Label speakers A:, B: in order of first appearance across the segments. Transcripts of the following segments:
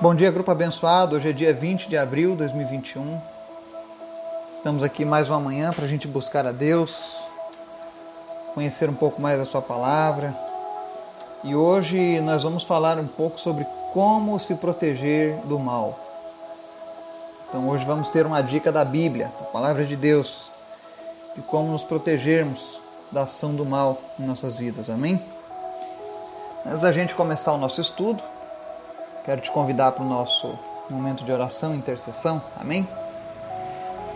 A: Bom dia, grupo abençoado. Hoje é dia 20 de abril de 2021. Estamos aqui mais uma manhã para a gente buscar a Deus, conhecer um pouco mais a Sua palavra. E hoje nós vamos falar um pouco sobre como se proteger do mal. Então hoje vamos ter uma dica da Bíblia, a palavra de Deus, de como nos protegermos da ação do mal em nossas vidas. Amém? Antes da gente começar o nosso estudo, quero te convidar para o nosso momento de oração e intercessão. Amém?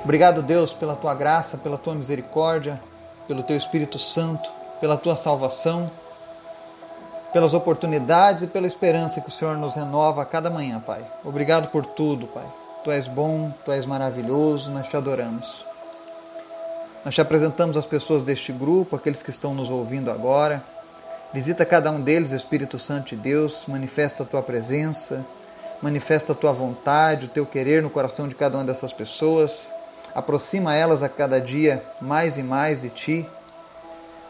A: Obrigado, Deus, pela tua graça, pela tua misericórdia, pelo teu Espírito Santo, pela tua salvação, pelas oportunidades e pela esperança que o Senhor nos renova a cada manhã, Pai. Obrigado por tudo, Pai. Tu és bom, tu és maravilhoso, nós te adoramos. Nós te apresentamos as pessoas deste grupo, aqueles que estão nos ouvindo agora. Visita cada um deles, Espírito Santo de Deus, manifesta a tua presença, manifesta a tua vontade, o teu querer no coração de cada uma dessas pessoas. Aproxima elas a cada dia mais e mais de ti.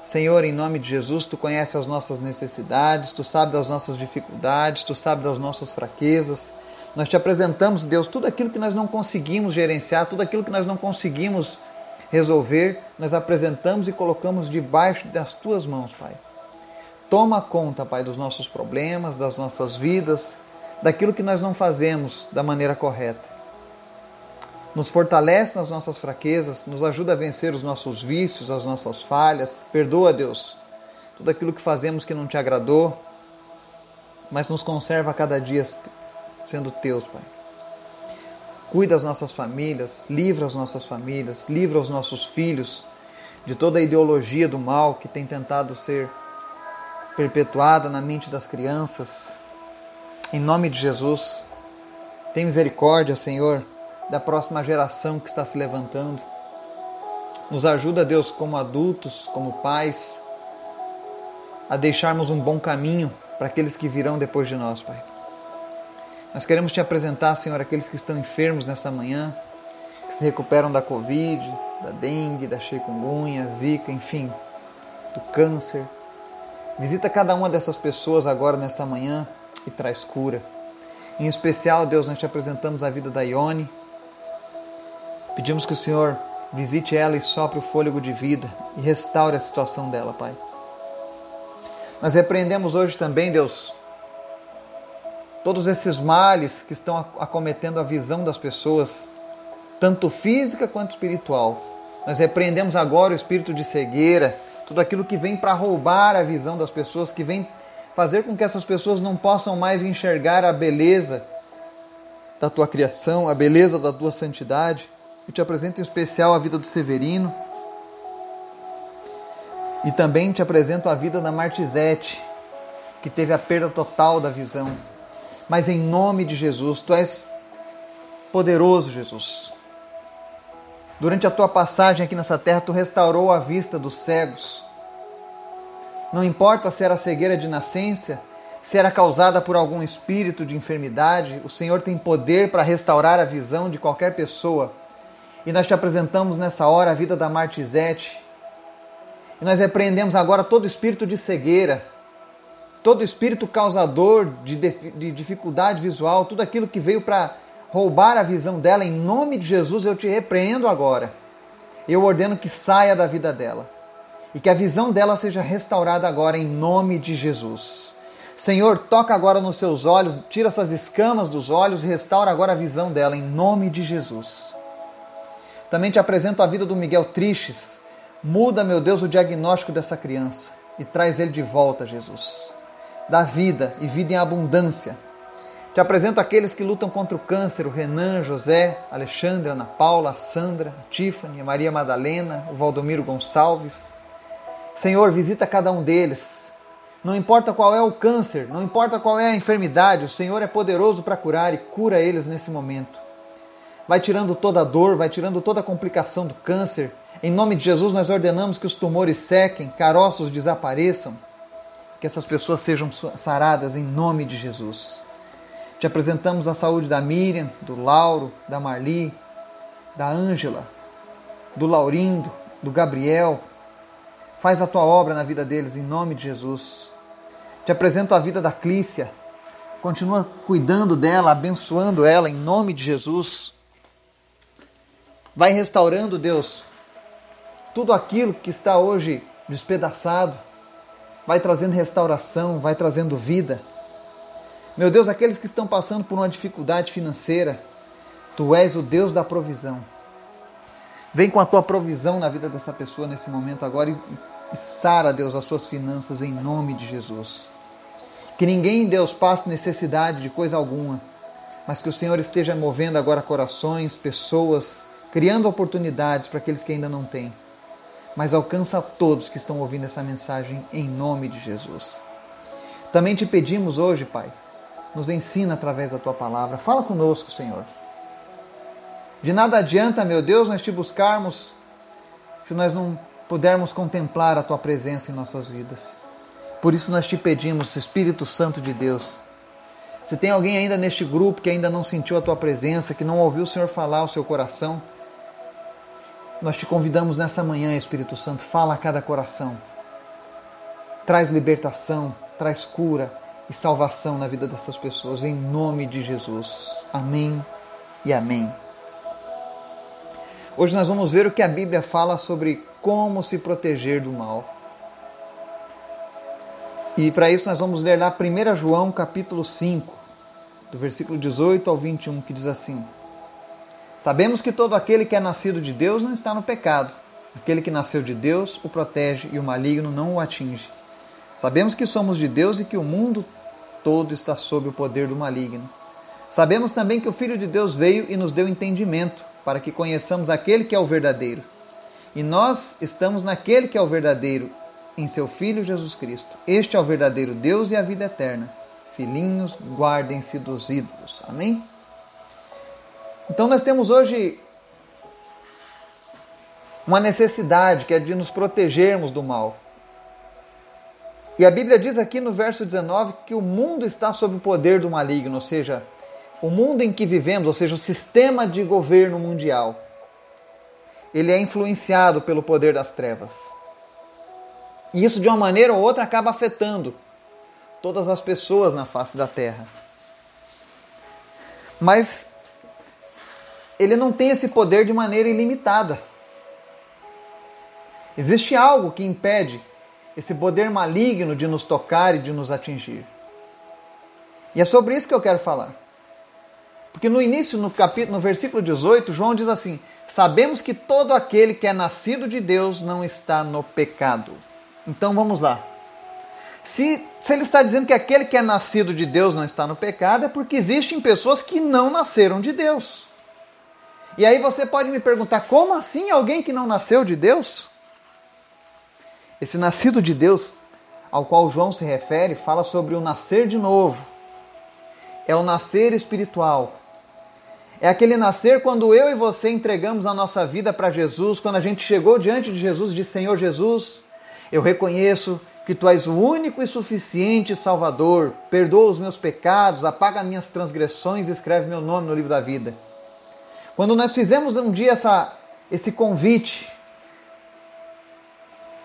A: Senhor, em nome de Jesus, tu conheces as nossas necessidades, tu sabes das nossas dificuldades, tu sabes das nossas fraquezas. Nós te apresentamos, Deus, tudo aquilo que nós não conseguimos gerenciar, tudo aquilo que nós não conseguimos resolver, nós apresentamos e colocamos debaixo das tuas mãos, Pai. Toma conta, Pai, dos nossos problemas, das nossas vidas, daquilo que nós não fazemos da maneira correta. Nos fortalece nas nossas fraquezas, nos ajuda a vencer os nossos vícios, as nossas falhas. Perdoa, Deus, tudo aquilo que fazemos que não te agradou, mas nos conserva a cada dia sendo teus, Pai. Cuida das nossas famílias, livra as nossas famílias, livra os nossos filhos de toda a ideologia do mal que tem tentado ser perpetuada na mente das crianças. Em nome de Jesus, tem misericórdia, Senhor, da próxima geração que está se levantando. Nos ajuda, Deus, como adultos, como pais, a deixarmos um bom caminho para aqueles que virão depois de nós, Pai. Nós queremos te apresentar, Senhor, aqueles que estão enfermos nessa manhã, que se recuperam da Covid, da dengue, da chikungunya, zika, enfim, do câncer. Visita cada uma dessas pessoas agora nessa manhã e traz cura. Em especial, Deus, nós te apresentamos a vida da Ione. Pedimos que o Senhor visite ela e sopre o fôlego de vida e restaure a situação dela, Pai. Nós repreendemos hoje também, Deus, todos esses males que estão acometendo a visão das pessoas, tanto física quanto espiritual. Nós repreendemos agora o espírito de cegueira, tudo aquilo que vem para roubar a visão das pessoas, que vem fazer com que essas pessoas não possam mais enxergar a beleza da tua criação, a beleza da tua santidade. Eu te apresento em especial a vida do Severino. E também te apresento a vida da Martizete, que teve a perda total da visão mas em nome de Jesus, tu és poderoso, Jesus. Durante a tua passagem aqui nessa terra, tu restaurou a vista dos cegos. Não importa se era cegueira de nascença, se era causada por algum espírito de enfermidade, o Senhor tem poder para restaurar a visão de qualquer pessoa. E nós te apresentamos nessa hora a vida da Martizete. E nós repreendemos agora todo espírito de cegueira, todo espírito causador de, de dificuldade visual, tudo aquilo que veio para roubar a visão dela, em nome de Jesus eu te repreendo agora. Eu ordeno que saia da vida dela e que a visão dela seja restaurada agora em nome de Jesus. Senhor, toca agora nos seus olhos, tira essas escamas dos olhos e restaura agora a visão dela em nome de Jesus. Também te apresento a vida do Miguel Triches. Muda, meu Deus, o diagnóstico dessa criança e traz ele de volta, Jesus da vida e vida em abundância. Te apresento aqueles que lutam contra o câncer: o Renan, José, Alexandre, Ana Paula, a Sandra, a Tiffany, a Maria Madalena, o Valdomiro Gonçalves. Senhor, visita cada um deles. Não importa qual é o câncer, não importa qual é a enfermidade, o Senhor é poderoso para curar e cura eles nesse momento. Vai tirando toda a dor, vai tirando toda a complicação do câncer. Em nome de Jesus, nós ordenamos que os tumores sequem, caroços desapareçam que essas pessoas sejam saradas em nome de Jesus. Te apresentamos a saúde da Miriam, do Lauro, da Marli, da Ângela, do Laurindo, do Gabriel. Faz a tua obra na vida deles em nome de Jesus. Te apresento a vida da Clícia, continua cuidando dela, abençoando ela em nome de Jesus. Vai restaurando, Deus, tudo aquilo que está hoje despedaçado. Vai trazendo restauração, vai trazendo vida. Meu Deus, aqueles que estão passando por uma dificuldade financeira, Tu és o Deus da provisão. Vem com a tua provisão na vida dessa pessoa nesse momento agora e, e sara, Deus, as suas finanças em nome de Jesus. Que ninguém, Deus, passe necessidade de coisa alguma, mas que o Senhor esteja movendo agora corações, pessoas, criando oportunidades para aqueles que ainda não têm. Mas alcança todos que estão ouvindo essa mensagem em nome de Jesus. Também te pedimos hoje, Pai, nos ensina através da tua palavra. Fala conosco, Senhor. De nada adianta, meu Deus, nós te buscarmos se nós não pudermos contemplar a tua presença em nossas vidas. Por isso nós te pedimos, Espírito Santo de Deus, se tem alguém ainda neste grupo que ainda não sentiu a tua presença, que não ouviu o Senhor falar ao seu coração, nós te convidamos nessa manhã, Espírito Santo, fala a cada coração. Traz libertação, traz cura e salvação na vida dessas pessoas, em nome de Jesus. Amém e amém. Hoje nós vamos ver o que a Bíblia fala sobre como se proteger do mal. E para isso nós vamos ler lá 1 João capítulo 5, do versículo 18 ao 21, que diz assim: Sabemos que todo aquele que é nascido de Deus não está no pecado. Aquele que nasceu de Deus o protege e o maligno não o atinge. Sabemos que somos de Deus e que o mundo todo está sob o poder do maligno. Sabemos também que o Filho de Deus veio e nos deu entendimento para que conheçamos aquele que é o verdadeiro. E nós estamos naquele que é o verdadeiro em seu Filho Jesus Cristo. Este é o verdadeiro Deus e a vida eterna. Filhinhos, guardem-se dos ídolos. Amém? Então nós temos hoje uma necessidade que é de nos protegermos do mal. E a Bíblia diz aqui no verso 19 que o mundo está sob o poder do maligno, ou seja, o mundo em que vivemos, ou seja, o sistema de governo mundial, ele é influenciado pelo poder das trevas. E isso, de uma maneira ou outra, acaba afetando todas as pessoas na face da terra. Mas ele não tem esse poder de maneira ilimitada. Existe algo que impede esse poder maligno de nos tocar e de nos atingir. E é sobre isso que eu quero falar. Porque no início, no capítulo, no versículo 18, João diz assim: Sabemos que todo aquele que é nascido de Deus não está no pecado. Então vamos lá. Se, se ele está dizendo que aquele que é nascido de Deus não está no pecado, é porque existem pessoas que não nasceram de Deus. E aí você pode me perguntar: como assim alguém que não nasceu de Deus? Esse nascido de Deus, ao qual João se refere, fala sobre o nascer de novo. É o nascer espiritual. É aquele nascer quando eu e você entregamos a nossa vida para Jesus, quando a gente chegou diante de Jesus e disse: Senhor Jesus, eu reconheço que tu és o único e suficiente Salvador, perdoa os meus pecados, apaga minhas transgressões e escreve meu nome no livro da vida. Quando nós fizemos um dia essa, esse convite,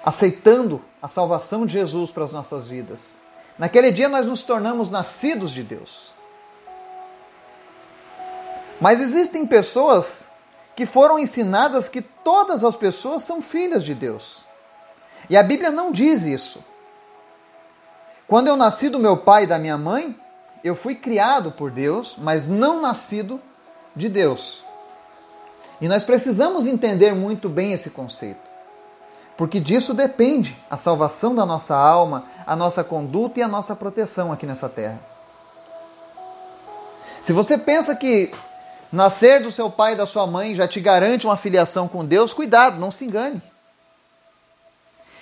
A: aceitando a salvação de Jesus para as nossas vidas, naquele dia nós nos tornamos nascidos de Deus. Mas existem pessoas que foram ensinadas que todas as pessoas são filhas de Deus. E a Bíblia não diz isso. Quando eu nasci do meu pai e da minha mãe, eu fui criado por Deus, mas não nascido de Deus. E nós precisamos entender muito bem esse conceito, porque disso depende a salvação da nossa alma, a nossa conduta e a nossa proteção aqui nessa terra. Se você pensa que nascer do seu pai e da sua mãe já te garante uma filiação com Deus, cuidado, não se engane.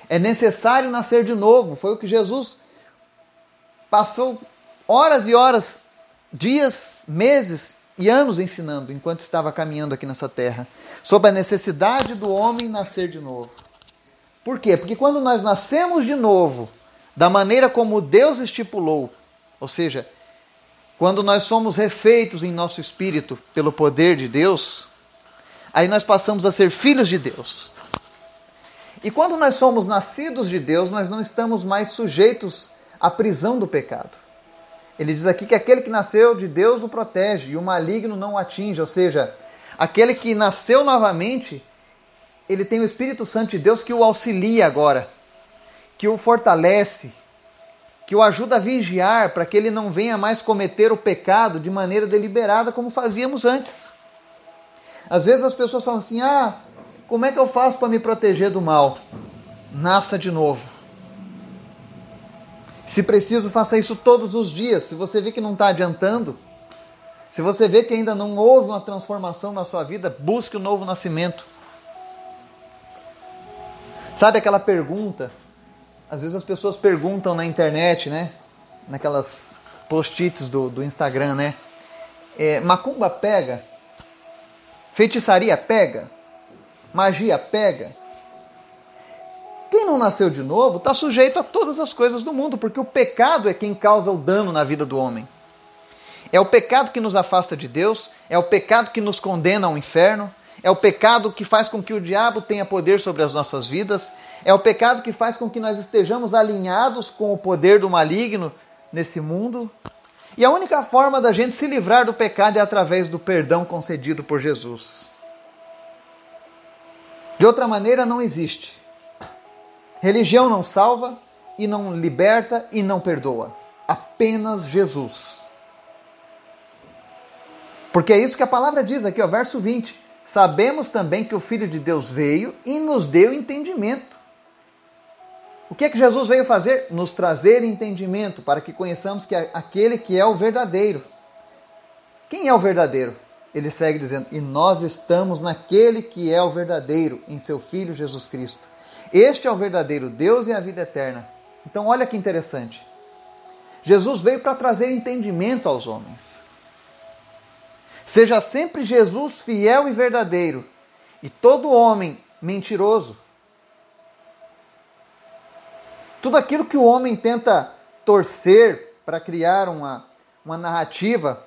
A: É necessário nascer de novo, foi o que Jesus passou horas e horas, dias, meses e anos ensinando enquanto estava caminhando aqui nessa terra sobre a necessidade do homem nascer de novo. Por quê? Porque quando nós nascemos de novo, da maneira como Deus estipulou, ou seja, quando nós somos refeitos em nosso espírito pelo poder de Deus, aí nós passamos a ser filhos de Deus. E quando nós somos nascidos de Deus, nós não estamos mais sujeitos à prisão do pecado. Ele diz aqui que aquele que nasceu de Deus o protege e o maligno não o atinge, ou seja, aquele que nasceu novamente, ele tem o Espírito Santo de Deus que o auxilia agora, que o fortalece, que o ajuda a vigiar para que ele não venha mais cometer o pecado de maneira deliberada como fazíamos antes. Às vezes as pessoas falam assim: ah, como é que eu faço para me proteger do mal? Nasça de novo. Se preciso, faça isso todos os dias. Se você vê que não está adiantando, se você vê que ainda não houve uma transformação na sua vida, busque o um novo nascimento. Sabe aquela pergunta às vezes as pessoas perguntam na internet, né? Naquelas post-its do, do Instagram, né? É, macumba pega? Feitiçaria pega? Magia pega? Quem não nasceu de novo está sujeito a todas as coisas do mundo, porque o pecado é quem causa o dano na vida do homem. É o pecado que nos afasta de Deus, é o pecado que nos condena ao inferno, é o pecado que faz com que o diabo tenha poder sobre as nossas vidas, é o pecado que faz com que nós estejamos alinhados com o poder do maligno nesse mundo. E a única forma da gente se livrar do pecado é através do perdão concedido por Jesus. De outra maneira, não existe. Religião não salva e não liberta e não perdoa. Apenas Jesus. Porque é isso que a palavra diz aqui, ó, verso 20. Sabemos também que o Filho de Deus veio e nos deu entendimento o que é que Jesus veio fazer? Nos trazer entendimento para que conheçamos que é aquele que é o verdadeiro. Quem é o verdadeiro? Ele segue dizendo: E nós estamos naquele que é o verdadeiro, em seu Filho Jesus Cristo. Este é o verdadeiro Deus e a vida eterna. Então, olha que interessante. Jesus veio para trazer entendimento aos homens. Seja sempre Jesus fiel e verdadeiro, e todo homem mentiroso. Tudo aquilo que o homem tenta torcer para criar uma, uma narrativa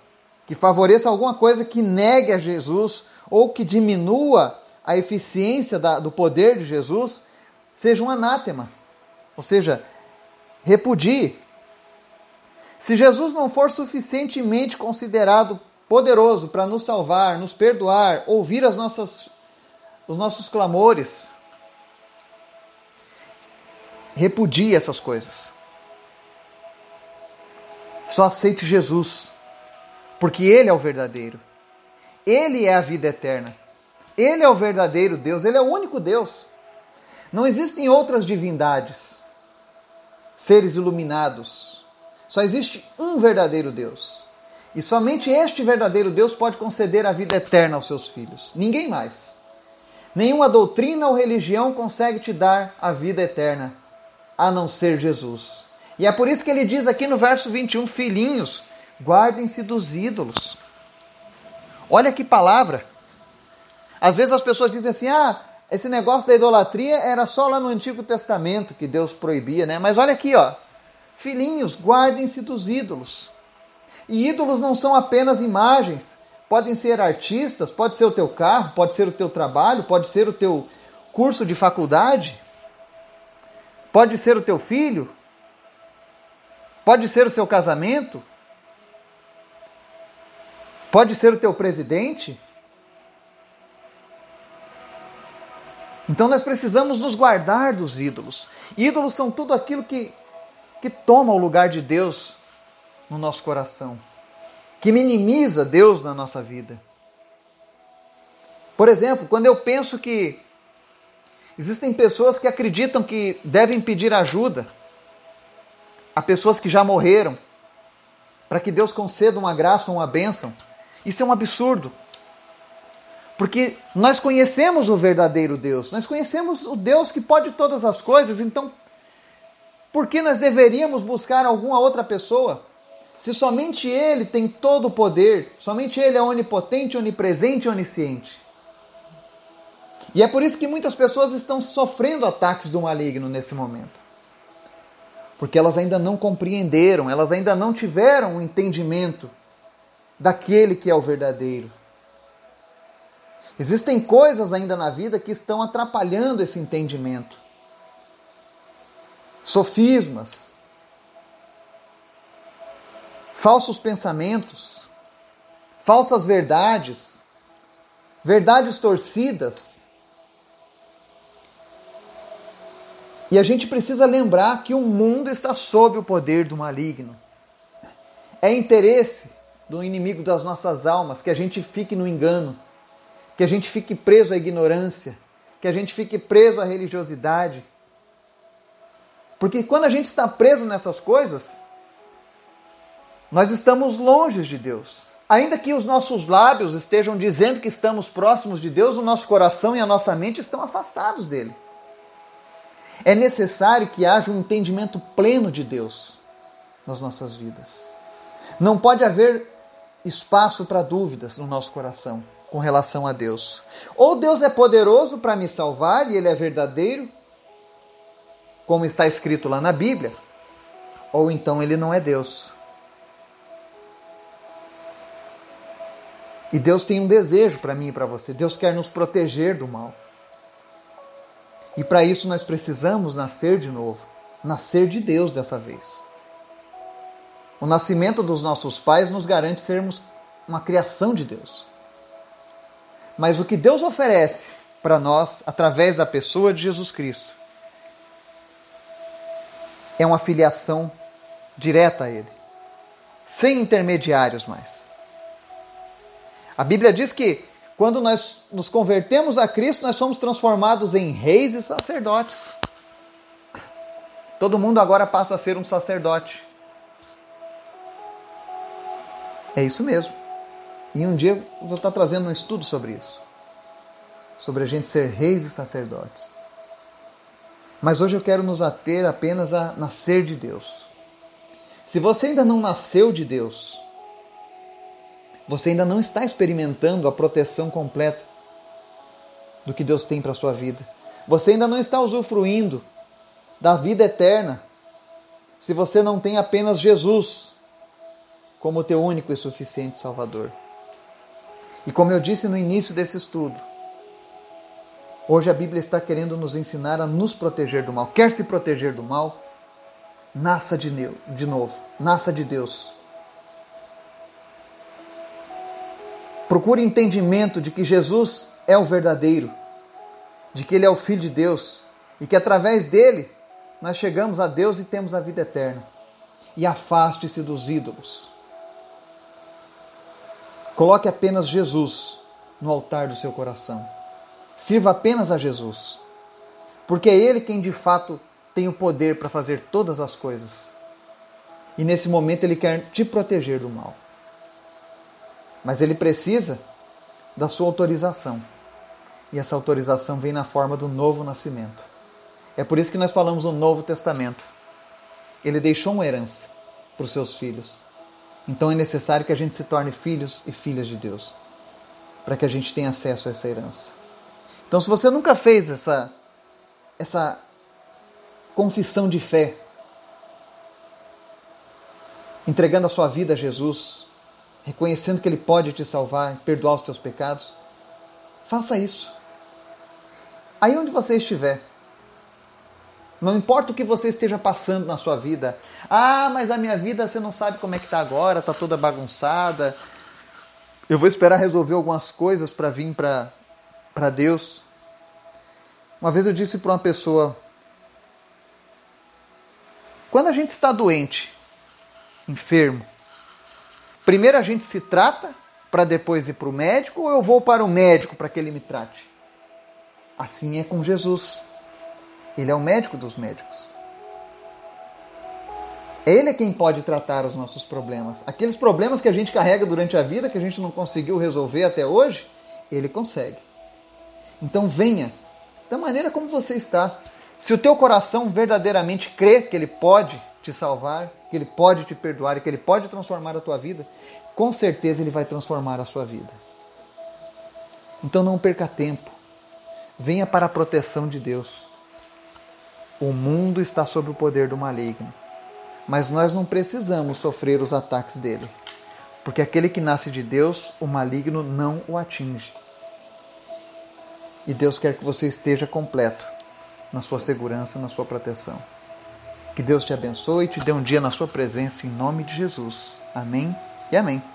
A: que favoreça alguma coisa que negue a Jesus ou que diminua a eficiência da, do poder de Jesus, seja um anátema. Ou seja, repudie. Se Jesus não for suficientemente considerado poderoso para nos salvar, nos perdoar, ouvir as nossas, os nossos clamores, Repudie essas coisas. Só aceite Jesus, porque Ele é o verdadeiro. Ele é a vida eterna. Ele é o verdadeiro Deus, Ele é o único Deus. Não existem outras divindades, seres iluminados. Só existe um verdadeiro Deus. E somente este verdadeiro Deus pode conceder a vida eterna aos seus filhos. Ninguém mais. Nenhuma doutrina ou religião consegue te dar a vida eterna a não ser Jesus. E é por isso que ele diz aqui no verso 21, filhinhos, guardem-se dos ídolos. Olha que palavra. Às vezes as pessoas dizem assim: "Ah, esse negócio da idolatria era só lá no Antigo Testamento que Deus proibia, né?" Mas olha aqui, ó. Filhinhos, guardem-se dos ídolos. E ídolos não são apenas imagens, podem ser artistas, pode ser o teu carro, pode ser o teu trabalho, pode ser o teu curso de faculdade. Pode ser o teu filho? Pode ser o seu casamento? Pode ser o teu presidente? Então nós precisamos nos guardar dos ídolos. Ídolos são tudo aquilo que, que toma o lugar de Deus no nosso coração, que minimiza Deus na nossa vida. Por exemplo, quando eu penso que Existem pessoas que acreditam que devem pedir ajuda a pessoas que já morreram para que Deus conceda uma graça ou uma bênção. Isso é um absurdo. Porque nós conhecemos o verdadeiro Deus, nós conhecemos o Deus que pode todas as coisas, então por que nós deveríamos buscar alguma outra pessoa? Se somente Ele tem todo o poder, somente Ele é onipotente, onipresente e onisciente. E é por isso que muitas pessoas estão sofrendo ataques do maligno nesse momento. Porque elas ainda não compreenderam, elas ainda não tiveram o um entendimento daquele que é o verdadeiro. Existem coisas ainda na vida que estão atrapalhando esse entendimento. Sofismas, falsos pensamentos, falsas verdades, verdades torcidas. E a gente precisa lembrar que o mundo está sob o poder do maligno. É interesse do inimigo das nossas almas que a gente fique no engano, que a gente fique preso à ignorância, que a gente fique preso à religiosidade. Porque quando a gente está preso nessas coisas, nós estamos longe de Deus. Ainda que os nossos lábios estejam dizendo que estamos próximos de Deus, o nosso coração e a nossa mente estão afastados dele. É necessário que haja um entendimento pleno de Deus nas nossas vidas. Não pode haver espaço para dúvidas no nosso coração com relação a Deus. Ou Deus é poderoso para me salvar e ele é verdadeiro, como está escrito lá na Bíblia, ou então ele não é Deus. E Deus tem um desejo para mim e para você. Deus quer nos proteger do mal. E para isso nós precisamos nascer de novo, nascer de Deus dessa vez. O nascimento dos nossos pais nos garante sermos uma criação de Deus. Mas o que Deus oferece para nós através da pessoa de Jesus Cristo é uma filiação direta a Ele, sem intermediários mais. A Bíblia diz que quando nós nos convertemos a Cristo, nós somos transformados em reis e sacerdotes. Todo mundo agora passa a ser um sacerdote. É isso mesmo. E um dia eu vou estar trazendo um estudo sobre isso. Sobre a gente ser reis e sacerdotes. Mas hoje eu quero nos ater apenas a nascer de Deus. Se você ainda não nasceu de Deus, você ainda não está experimentando a proteção completa do que Deus tem para a sua vida. Você ainda não está usufruindo da vida eterna se você não tem apenas Jesus como teu único e suficiente Salvador. E como eu disse no início desse estudo, hoje a Bíblia está querendo nos ensinar a nos proteger do mal. Quer se proteger do mal? Nasça de, de novo, nasça de Deus. Procure entendimento de que Jesus é o verdadeiro, de que Ele é o Filho de Deus e que através dele nós chegamos a Deus e temos a vida eterna. E afaste-se dos ídolos. Coloque apenas Jesus no altar do seu coração. Sirva apenas a Jesus, porque é Ele quem de fato tem o poder para fazer todas as coisas. E nesse momento Ele quer te proteger do mal. Mas ele precisa da sua autorização. E essa autorização vem na forma do novo nascimento. É por isso que nós falamos no Novo Testamento. Ele deixou uma herança para os seus filhos. Então é necessário que a gente se torne filhos e filhas de Deus, para que a gente tenha acesso a essa herança. Então, se você nunca fez essa essa confissão de fé, entregando a sua vida a Jesus, reconhecendo que Ele pode te salvar, perdoar os teus pecados, faça isso. Aí onde você estiver, não importa o que você esteja passando na sua vida. Ah, mas a minha vida você não sabe como é que está agora, está toda bagunçada. Eu vou esperar resolver algumas coisas para vir para Deus. Uma vez eu disse para uma pessoa: quando a gente está doente, enfermo, Primeiro a gente se trata para depois ir para o médico ou eu vou para o médico para que ele me trate? Assim é com Jesus. Ele é o médico dos médicos. Ele é quem pode tratar os nossos problemas. Aqueles problemas que a gente carrega durante a vida, que a gente não conseguiu resolver até hoje, ele consegue. Então venha da maneira como você está. Se o teu coração verdadeiramente crê que ele pode te salvar, que Ele pode te perdoar e que Ele pode transformar a tua vida, com certeza Ele vai transformar a sua vida. Então não perca tempo. Venha para a proteção de Deus. O mundo está sob o poder do maligno, mas nós não precisamos sofrer os ataques dele, porque aquele que nasce de Deus, o maligno não o atinge. E Deus quer que você esteja completo na sua segurança, na sua proteção. Que Deus te abençoe e te dê um dia na sua presença, em nome de Jesus. Amém e amém.